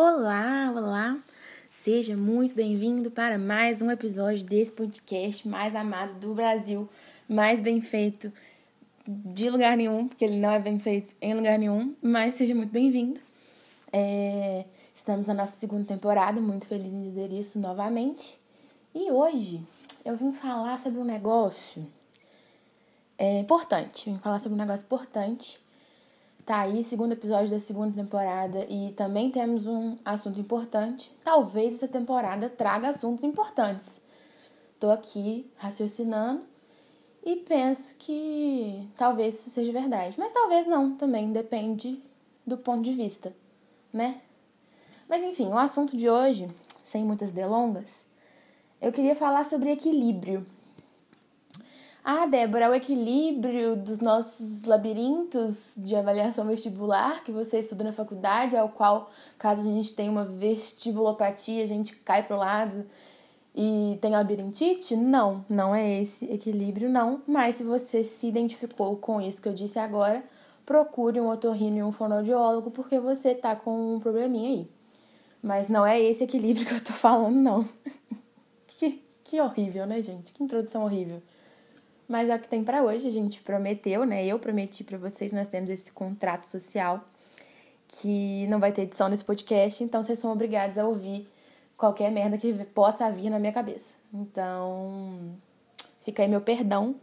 Olá, olá! Seja muito bem-vindo para mais um episódio desse podcast mais amado do Brasil, mais bem feito de lugar nenhum, porque ele não é bem feito em lugar nenhum, mas seja muito bem-vindo. É, estamos na nossa segunda temporada, muito feliz em dizer isso novamente. E hoje eu vim falar sobre um negócio é, importante, vim falar sobre um negócio importante Tá aí, segundo episódio da segunda temporada e também temos um assunto importante. Talvez essa temporada traga assuntos importantes. Tô aqui raciocinando e penso que talvez isso seja verdade, mas talvez não, também depende do ponto de vista, né? Mas enfim, o assunto de hoje, sem muitas delongas, eu queria falar sobre equilíbrio. Ah, Débora, o equilíbrio dos nossos labirintos de avaliação vestibular que você estuda na faculdade, ao qual, caso a gente tenha uma vestibulopatia, a gente cai para o lado e tem labirintite? Não, não é esse equilíbrio, não. Mas se você se identificou com isso que eu disse agora, procure um otorrino e um fonoaudiólogo, porque você tá com um probleminha aí. Mas não é esse equilíbrio que eu tô falando, não. que, que horrível, né, gente? Que introdução horrível. Mas é o que tem para hoje. A gente prometeu, né? Eu prometi para vocês, nós temos esse contrato social que não vai ter edição nesse podcast, então vocês são obrigados a ouvir qualquer merda que possa vir na minha cabeça. Então, fica aí meu perdão.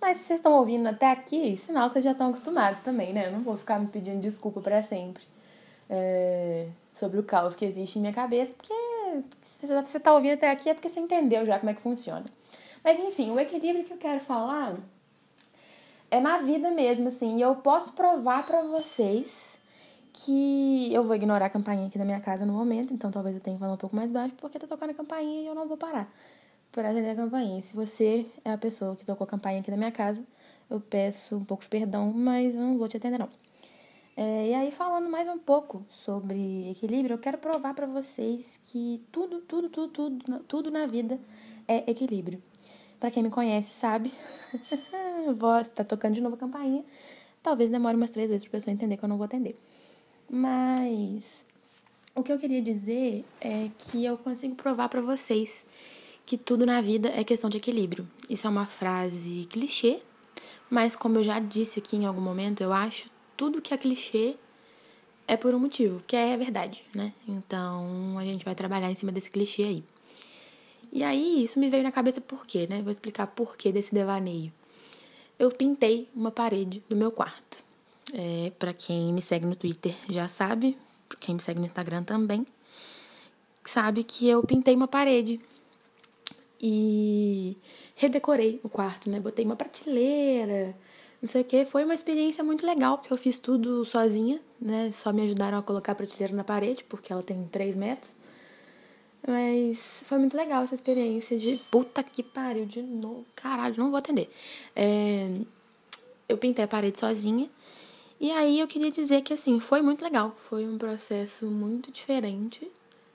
Mas se vocês estão ouvindo até aqui, sinal que vocês já estão acostumados também, né? Eu não vou ficar me pedindo desculpa para sempre é, sobre o caos que existe em minha cabeça, porque se você está ouvindo até aqui é porque você entendeu já como é que funciona. Mas enfim, o equilíbrio que eu quero falar é na vida mesmo, assim. E eu posso provar para vocês que eu vou ignorar a campainha aqui da minha casa no momento, então talvez eu tenha que falar um pouco mais baixo, porque tá tocando a campainha e eu não vou parar por atender a campainha. Se você é a pessoa que tocou a campainha aqui da minha casa, eu peço um pouco de perdão, mas eu não vou te atender não. É, e aí, falando mais um pouco sobre equilíbrio, eu quero provar para vocês que tudo, tudo, tudo, tudo, tudo na vida é equilíbrio. Para quem me conhece sabe, voz tá tocando de novo a campainha. Talvez demore umas três vezes pra pessoa entender que eu não vou atender. Mas o que eu queria dizer é que eu consigo provar para vocês que tudo na vida é questão de equilíbrio. Isso é uma frase clichê, mas como eu já disse aqui em algum momento, eu acho tudo que é clichê é por um motivo, que é verdade, né? Então a gente vai trabalhar em cima desse clichê aí. E aí, isso me veio na cabeça por quê, né? Vou explicar por quê desse devaneio. Eu pintei uma parede do meu quarto. É, para quem me segue no Twitter já sabe, quem me segue no Instagram também, sabe que eu pintei uma parede e redecorei o quarto, né? Botei uma prateleira, não sei o que. Foi uma experiência muito legal, porque eu fiz tudo sozinha, né? Só me ajudaram a colocar a prateleira na parede, porque ela tem 3 metros. Mas foi muito legal essa experiência de puta que pariu de novo. Caralho, não vou atender. É, eu pintei a parede sozinha. E aí eu queria dizer que assim, foi muito legal. Foi um processo muito diferente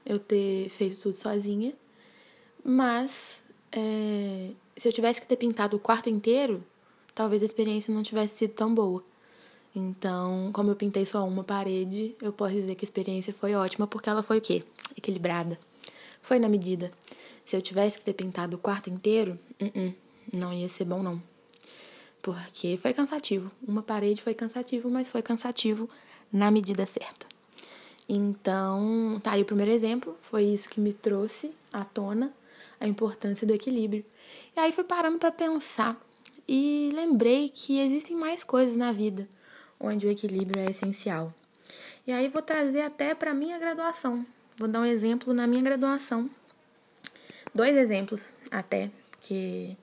eu ter feito tudo sozinha. Mas é, se eu tivesse que ter pintado o quarto inteiro, talvez a experiência não tivesse sido tão boa. Então, como eu pintei só uma parede, eu posso dizer que a experiência foi ótima, porque ela foi o quê? Equilibrada foi na medida. Se eu tivesse que ter pintado o quarto inteiro, uh -uh, não ia ser bom não. Porque foi cansativo. Uma parede foi cansativo, mas foi cansativo na medida certa. Então, tá aí o primeiro exemplo, foi isso que me trouxe à tona a importância do equilíbrio. E aí fui parando para pensar e lembrei que existem mais coisas na vida onde o equilíbrio é essencial. E aí vou trazer até para minha graduação, Vou dar um exemplo na minha graduação. Dois exemplos até, porque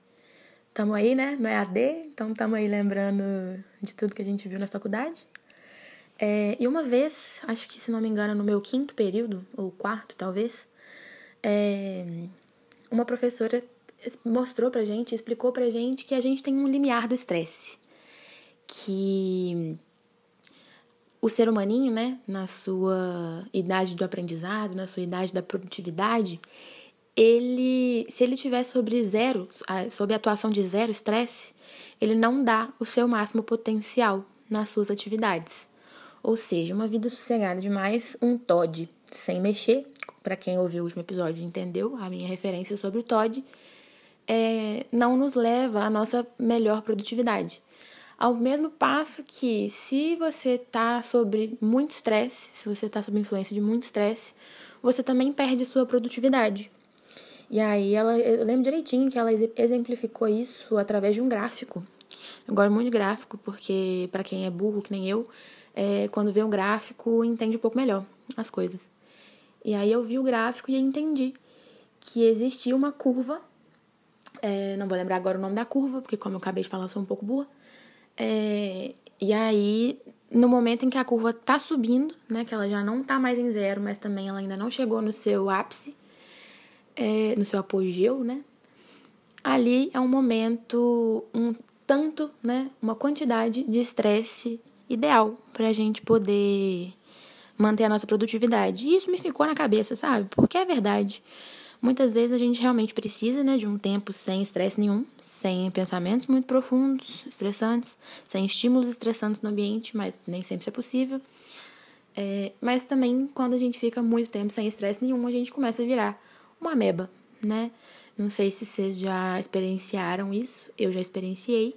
estamos aí, né, no EAD, então estamos aí lembrando de tudo que a gente viu na faculdade. É, e uma vez, acho que se não me engano, no meu quinto período, ou quarto talvez, é, uma professora mostrou pra gente, explicou pra gente que a gente tem um limiar do estresse. Que o ser humaninho, né, na sua idade do aprendizado, na sua idade da produtividade, ele, se ele tiver sobre zero, sob atuação de zero estresse, ele não dá o seu máximo potencial nas suas atividades. Ou seja, uma vida sossegada demais, um Todd sem mexer. Para quem ouviu o último episódio entendeu a minha referência sobre o Todd, é, não nos leva à nossa melhor produtividade. Ao mesmo passo que, se você está sobre muito estresse, se você está sob influência de muito estresse, você também perde sua produtividade. E aí ela, eu lembro direitinho que ela exemplificou isso através de um gráfico. Eu gosto muito de gráfico, porque para quem é burro, que nem eu, é, quando vê um gráfico, entende um pouco melhor as coisas. E aí eu vi o gráfico e entendi que existia uma curva, é, não vou lembrar agora o nome da curva, porque como eu acabei de falar, eu sou um pouco burra. É, e aí, no momento em que a curva tá subindo, né, que ela já não tá mais em zero, mas também ela ainda não chegou no seu ápice, é, no seu apogeu, né? Ali é um momento, um tanto, né, uma quantidade de estresse ideal para a gente poder manter a nossa produtividade. E isso me ficou na cabeça, sabe? Porque é verdade. Muitas vezes a gente realmente precisa, né, de um tempo sem estresse nenhum, sem pensamentos muito profundos, estressantes, sem estímulos estressantes no ambiente, mas nem sempre isso é possível. É, mas também quando a gente fica muito tempo sem estresse nenhum, a gente começa a virar uma ameba, né? Não sei se vocês já experienciaram isso, eu já experienciei.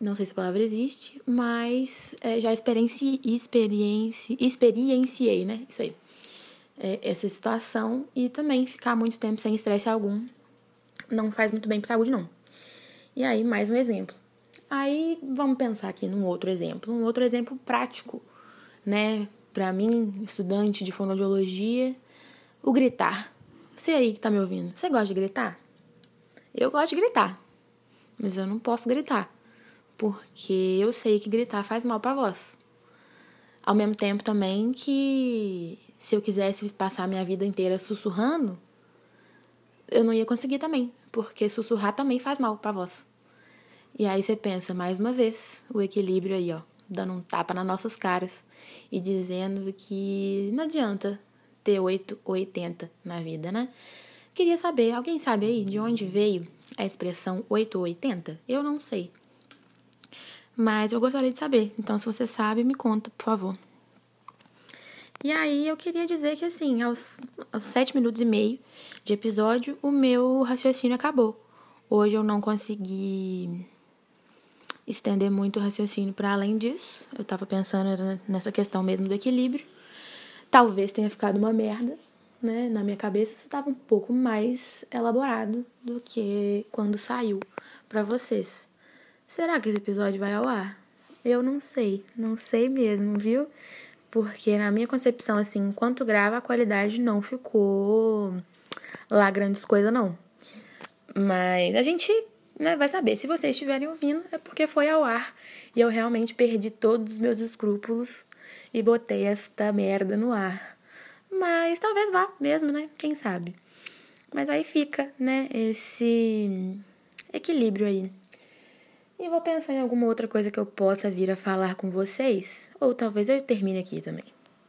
Não sei se a palavra existe, mas é, já experienci, experienci, experienciei, né? Isso aí. É, essa situação e também ficar muito tempo sem estresse algum não faz muito bem para saúde, não. E aí, mais um exemplo. Aí, vamos pensar aqui num outro exemplo, um outro exemplo prático, né? Para mim, estudante de fonoaudiologia, o gritar. Você aí que tá me ouvindo, você gosta de gritar? Eu gosto de gritar, mas eu não posso gritar, porque eu sei que gritar faz mal pra voz. Ao mesmo tempo também que se eu quisesse passar a minha vida inteira sussurrando, eu não ia conseguir também, porque sussurrar também faz mal pra voz. E aí você pensa, mais uma vez, o equilíbrio aí, ó, dando um tapa nas nossas caras e dizendo que não adianta ter 8 ou 80 na vida, né? Queria saber, alguém sabe aí de onde veio a expressão 8 ou 80? Eu não sei. Mas eu gostaria de saber. Então, se você sabe, me conta, por favor. E aí, eu queria dizer que, assim, aos, aos 7 minutos e meio de episódio, o meu raciocínio acabou. Hoje eu não consegui estender muito o raciocínio para além disso. Eu estava pensando nessa questão mesmo do equilíbrio. Talvez tenha ficado uma merda, né? Na minha cabeça isso estava um pouco mais elaborado do que quando saiu para vocês. Será que esse episódio vai ao ar? Eu não sei, não sei mesmo, viu? Porque na minha concepção, assim, enquanto grava, a qualidade não ficou lá grandes coisas, não. Mas a gente né, vai saber. Se vocês estiverem ouvindo, é porque foi ao ar. E eu realmente perdi todos os meus escrúpulos e botei esta merda no ar. Mas talvez vá mesmo, né? Quem sabe? Mas aí fica, né, esse equilíbrio aí. E vou pensar em alguma outra coisa que eu possa vir a falar com vocês. Ou talvez eu termine aqui também.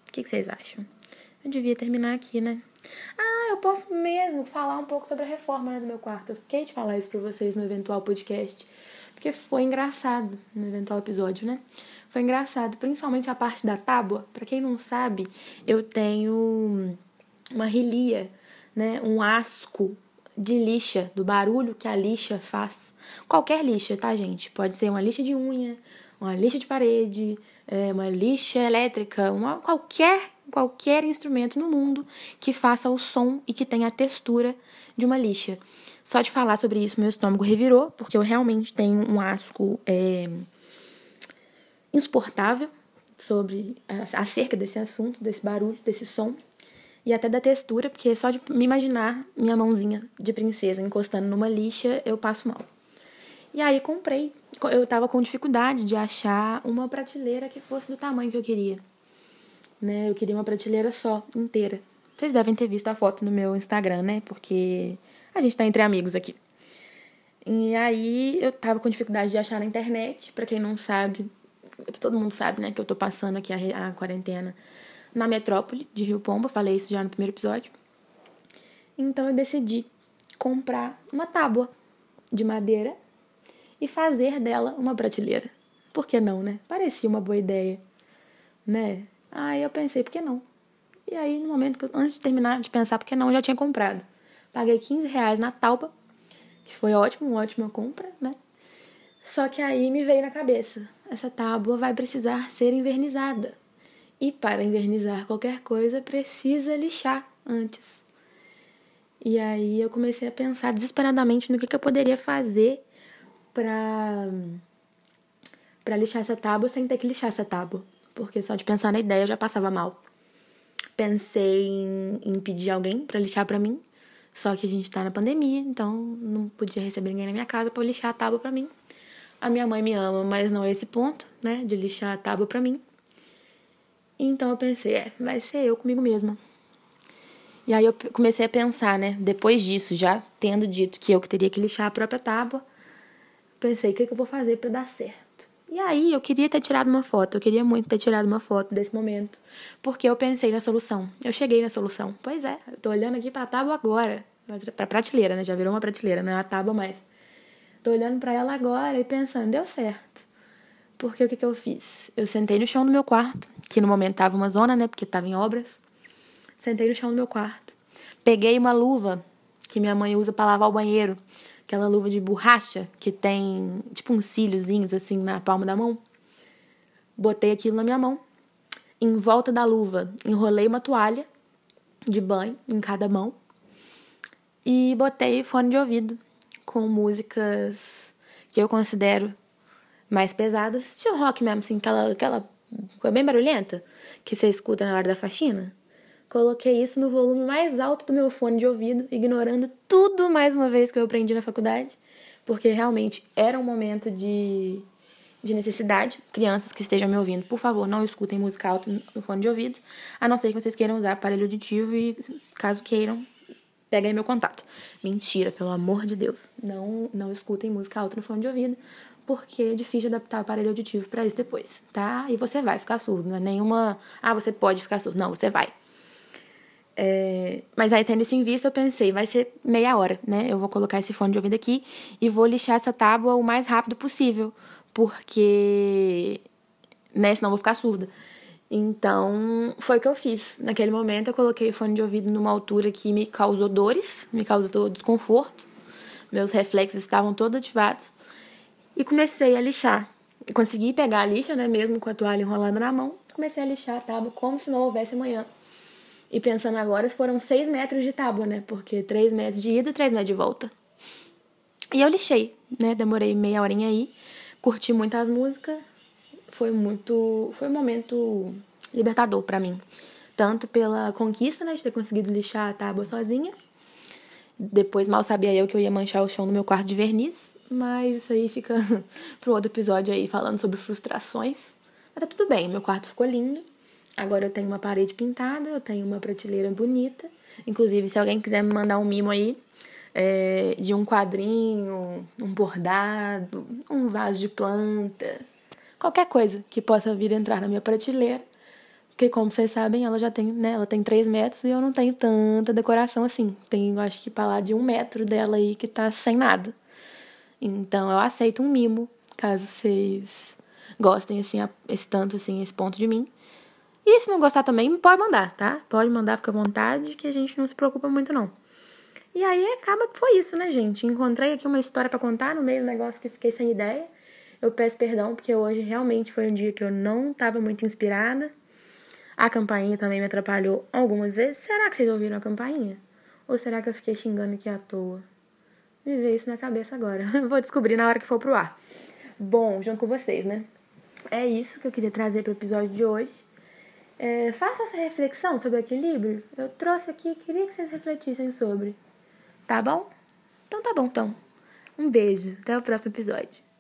O que, vocês acham? Eu devia terminar aqui, né? Ah, eu posso mesmo falar um pouco sobre a reforma né, do meu quarto. Eu fiquei de falar isso pra vocês no eventual podcast. Porque foi engraçado no eventual episódio, né? Foi engraçado, principalmente a parte da tábua. Para quem não sabe, eu tenho uma rilia, né? Um asco de lixa, do barulho que a lixa faz. Qualquer lixa, tá, gente? Pode ser uma lixa de unha, uma lixa de parede, é, uma lixa elétrica, uma, qualquer, qualquer instrumento no mundo que faça o som e que tenha a textura de uma lixa. Só de falar sobre isso, meu estômago revirou, porque eu realmente tenho um asco. É, insuportável sobre acerca desse assunto, desse barulho, desse som e até da textura, porque só de me imaginar minha mãozinha de princesa encostando numa lixa, eu passo mal. E aí comprei. Eu tava com dificuldade de achar uma prateleira que fosse do tamanho que eu queria. Né? Eu queria uma prateleira só, inteira. Vocês devem ter visto a foto no meu Instagram, né? Porque a gente tá entre amigos aqui. E aí eu tava com dificuldade de achar na internet. Para quem não sabe, todo mundo sabe, né, que eu tô passando aqui a, a quarentena na metrópole de Rio Pomba, falei isso já no primeiro episódio. Então eu decidi comprar uma tábua de madeira e fazer dela uma prateleira. Por que não, né? Parecia uma boa ideia. né? Aí eu pensei, por que não? E aí, no momento que eu, antes de terminar de pensar, por que não, eu já tinha comprado. Paguei 15 reais na Talpa, que foi ótimo, uma ótima compra, né? Só que aí me veio na cabeça, essa tábua vai precisar ser invernizada. E para invernizar qualquer coisa, precisa lixar antes. E aí eu comecei a pensar desesperadamente no que, que eu poderia fazer para para lixar essa tábua sem ter que lixar essa tábua, porque só de pensar na ideia eu já passava mal. Pensei em, em pedir alguém para lixar para mim, só que a gente tá na pandemia, então não podia receber ninguém na minha casa para lixar a tábua para mim. A minha mãe me ama, mas não é esse ponto, né, de lixar a tábua para mim. Então eu pensei, é, vai ser eu comigo mesma. E aí eu comecei a pensar, né, depois disso, já tendo dito que eu que teria que lixar a própria tábua, pensei, o que, que eu vou fazer para dar certo? E aí eu queria ter tirado uma foto, eu queria muito ter tirado uma foto desse momento, porque eu pensei na solução. Eu cheguei na solução. Pois é, eu tô olhando aqui para a tábua agora, para prateleira, né? Já virou uma prateleira, não é a tábua mais. Tô olhando para ela agora e pensando, deu certo. Porque o que que eu fiz? Eu sentei no chão do meu quarto, que no momento tava uma zona, né, porque tava em obras. Sentei no chão do meu quarto. Peguei uma luva que minha mãe usa para lavar o banheiro aquela luva de borracha que tem tipo uns cíliozinhos assim na palma da mão. Botei aquilo na minha mão. Em volta da luva, enrolei uma toalha de banho em cada mão e botei fone de ouvido com músicas que eu considero mais pesadas, estilo rock mesmo, assim, aquela, aquela coisa bem barulhenta que você escuta na hora da faxina. Coloquei isso no volume mais alto do meu fone de ouvido, ignorando tudo mais uma vez que eu aprendi na faculdade, porque realmente era um momento de, de necessidade. Crianças que estejam me ouvindo, por favor, não escutem música alta no fone de ouvido, a não ser que vocês queiram usar aparelho auditivo e, caso queiram, peguem meu contato. Mentira, pelo amor de Deus. Não, não escutem música alta no fone de ouvido, porque é difícil adaptar o aparelho auditivo para isso depois, tá? E você vai ficar surdo, não é nenhuma. Ah, você pode ficar surdo. Não, você vai. É, mas aí, tendo isso em vista, eu pensei, vai ser meia hora, né? Eu vou colocar esse fone de ouvido aqui e vou lixar essa tábua o mais rápido possível, porque, né, senão eu vou ficar surda. Então, foi o que eu fiz. Naquele momento, eu coloquei o fone de ouvido numa altura que me causou dores, me causou desconforto. Meus reflexos estavam todos ativados. E comecei a lixar. Consegui pegar a lixa, né, mesmo com a toalha enrolada na mão. Comecei a lixar a tábua como se não houvesse amanhã. E pensando agora, foram seis metros de tábua, né? Porque três metros de ida e três metros de volta. E eu lixei, né? Demorei meia horinha aí. Curti muito as músicas. Foi muito. Foi um momento libertador para mim. Tanto pela conquista, né? De ter conseguido lixar a tábua sozinha. Depois mal sabia eu que eu ia manchar o chão do meu quarto de verniz. Mas isso aí fica pro outro episódio aí falando sobre frustrações. Mas tá tudo bem, meu quarto ficou lindo. Agora eu tenho uma parede pintada, eu tenho uma prateleira bonita. Inclusive, se alguém quiser me mandar um mimo aí é, de um quadrinho, um bordado, um vaso de planta, qualquer coisa que possa vir entrar na minha prateleira. Porque, como vocês sabem, ela já tem, né? Ela tem 3 metros e eu não tenho tanta decoração assim. Tenho, acho que, para lá de um metro dela aí que tá sem nada. Então, eu aceito um mimo, caso vocês gostem, assim, esse tanto, assim, esse ponto de mim. E se não gostar também, pode mandar, tá? Pode mandar, fica à vontade, que a gente não se preocupa muito, não. E aí acaba que foi isso, né, gente? Encontrei aqui uma história para contar no meio do negócio que fiquei sem ideia. Eu peço perdão, porque hoje realmente foi um dia que eu não estava muito inspirada. A campainha também me atrapalhou algumas vezes. Será que vocês ouviram a campainha? Ou será que eu fiquei xingando aqui à toa? Me veio isso na cabeça agora. Vou descobrir na hora que for pro ar. Bom, junto com vocês, né? É isso que eu queria trazer pro episódio de hoje. É, faça essa reflexão sobre equilíbrio. Eu trouxe aqui, queria que vocês refletissem sobre. Tá bom? Então tá bom, então. Um beijo. Até o próximo episódio.